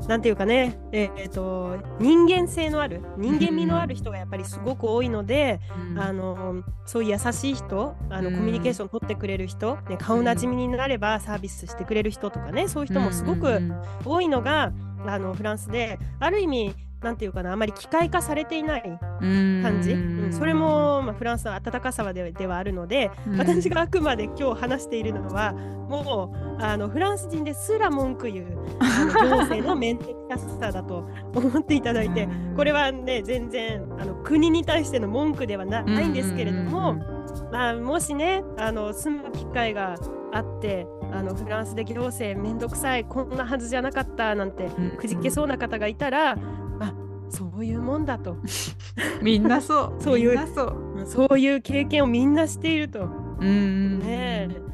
なんていうかねええーと人間性のある人間味のある人がやっぱりすごく多いので、うん。あのそういう優しい人あの、うん。コミュニケーション取ってくれる人、ね、顔なじみになればサービスしてくれる人とかねそういう人もすごくうん。多いのが、あのフランスである意味なんていうかなあまり機械化されていないうん感じ、うんそれも、まあ、フランスの温かさはでではあるので、うん。私があくまで今日話しているのはもうあのフランス人ですら文句言うあの行政の面倒くささだと思っていただいて うん。これはね全然あの国に対しての文句ではなないんですけれども、まあ、もしねあの住む機会があってあのフランスで行政めんどくさいこんなはずじゃなかったなんてうんくじけそうな方がいたら、あそういうもんだと。みんなそう。そういうそう。そういう経験をみんなしていると。うんねえ。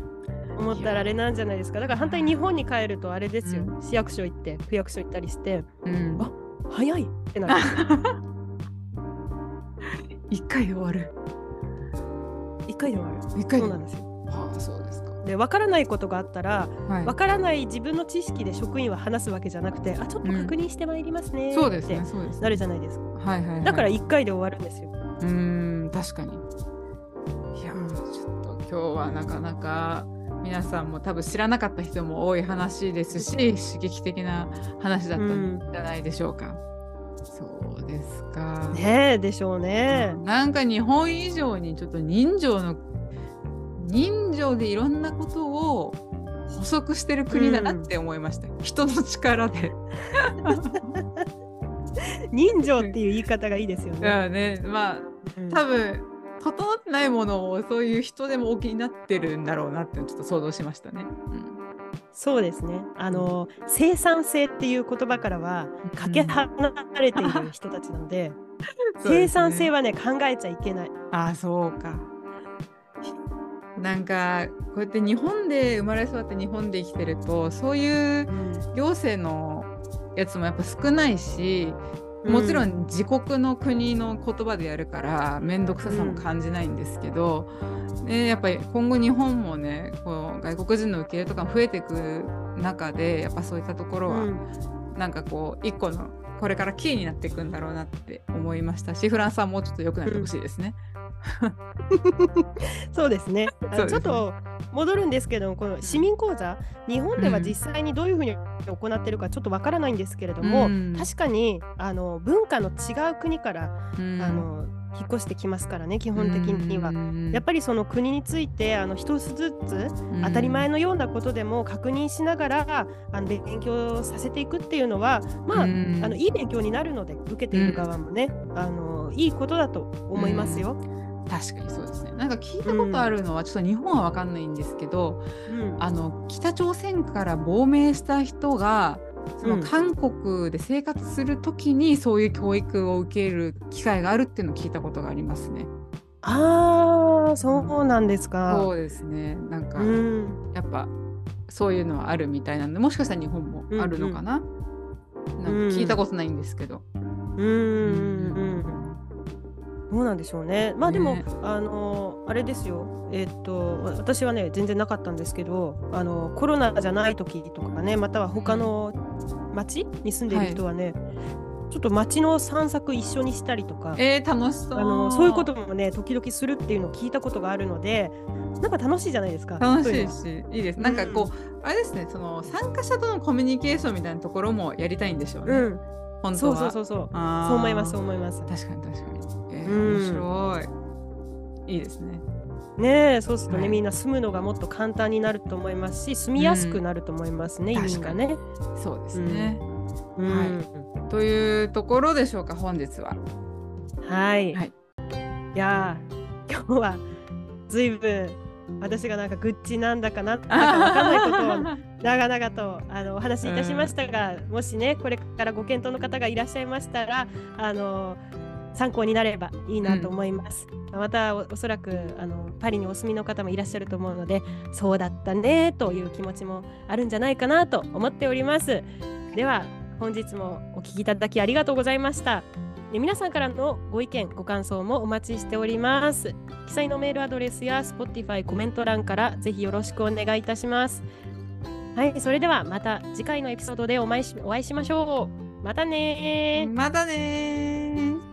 思ったらあれなんじゃないですか。だから反対に日本に帰るとあれですよ、う市役所行って区役所行ったりして。うん。あ早い。ってなる。一回で終わる。一回で終わる。一回でそうなんですよ。はあそうですかで分からないことがあったらはい。分からない自分の知識で職員は話すわけじゃなくてあちょっと確認してまいりますねそうですってねそうですね。なるじゃないですか。はいはいはい。だから1回で終わるんですよ。うーん確かに。いやーちょっと今日はなかなか皆さんも多分知らなかった人も多い話ですし刺激的な話だったんじゃないでしょうか、そうですか、ねえでしょうね。なんか日本以上にちょっと人情の人情でいろんなことを補足してる国だなって思いました、人の力で。人情っていう言い方がいいですよいね、やねまあうん多分整ってないものをそういう人でもお気になってるんだろうなってちょっと想像しましたね。そうですねあの生産性っていう言葉からはかけ離れている人たちなので、生産性ははね考えちゃいけない。ああそうか。なんかこうやって日本で生まれ育って日本で生きてるとそういう行政のやつもやっぱ少ないしもちろん自国の国の言葉でやるから面倒くささも感じないんですけど、ね、やっぱり今後日本もねこう外国人の受け入れとかも増えていく中でやっぱそういったところは、うんなんかこう一個のこれからキーになっていくんだろうなって思いましたしフランスはもうちょっと良くなってほしいですね。そうですねあ そうですねのちょっと戻るんですけどこの市民講座日本では実際にどういうふうに行ってるかちょっとわからないんですけれども、うん確かにあの文化の違う国から、うんあの引っ越してきますからね基本的には。うんやっぱりその国についてあの一つずつ当たり前のようなことでも確認しながらあの勉強させていくっていうのはまあ,、うんあのいい勉強になるので受けている側もね、あのいいことだと思いますよ。確かにそうですね。なんか聞いたことあるのは、ちょっと日本は分かんないんですけど、うんあの北朝鮮から亡命した人がそのうん韓国で生活するときにそういう教育を受ける機会があるっていうのを聞いたことがありますね。ああそうなんですか。そうですね。なんか、うんやっぱそういうのはあるみたいなんでもしかしたら日本もあるのかな,、なんか聞いたことないんですけど。うんうんどうなんでしょうね。まあでも、ね。あのあれですよ。えっと私はね全然なかったんですけど、あのコロナじゃない時とかね、または他の町に住んでいる人はね、ちょっと街の散策一緒にしたりとか、えー、楽しそう。あのそういうこともね時々するっていうのを聞いたことがあるので、なんか楽しいじゃないですか。楽しいしいいです。なんかこう、あれですねその参加者とのコミュニケーションみたいなところもやりたいんでしょうね、うん、本当は。そうそうそうそう。そう思いますそう思います。確かに確かに、えーうん。面白い。いいですね。ねえそうするとね、はい。みんな住むのがもっと簡単になると思いますし住みやすくなると思いますね、うん。移民がね。そうですね、うん。はというところでしょうか本日は。はい。はい。い、やー今日はずいぶん私がなんかグッチなんだかなんだかわかんないことを長々とあのお話しいたしましたが、もしねこれからご検討の方がいらっしゃいましたらあの参考になればいいなと思います。またおおそらくあのパリにお住みの方もいらっしゃると思うのでそうだったねという気持ちもあるんじゃないかなと思っております。では本日もお聞きいただきありがとうございました。で皆さんからのご意見ご感想もお待ちしております。記載のメールアドレスや Spotify コメント欄からぜひよろしくお願いいたします。はい、それではまた次回のエピソードでお会いしお会いしましょう。またねー。またねー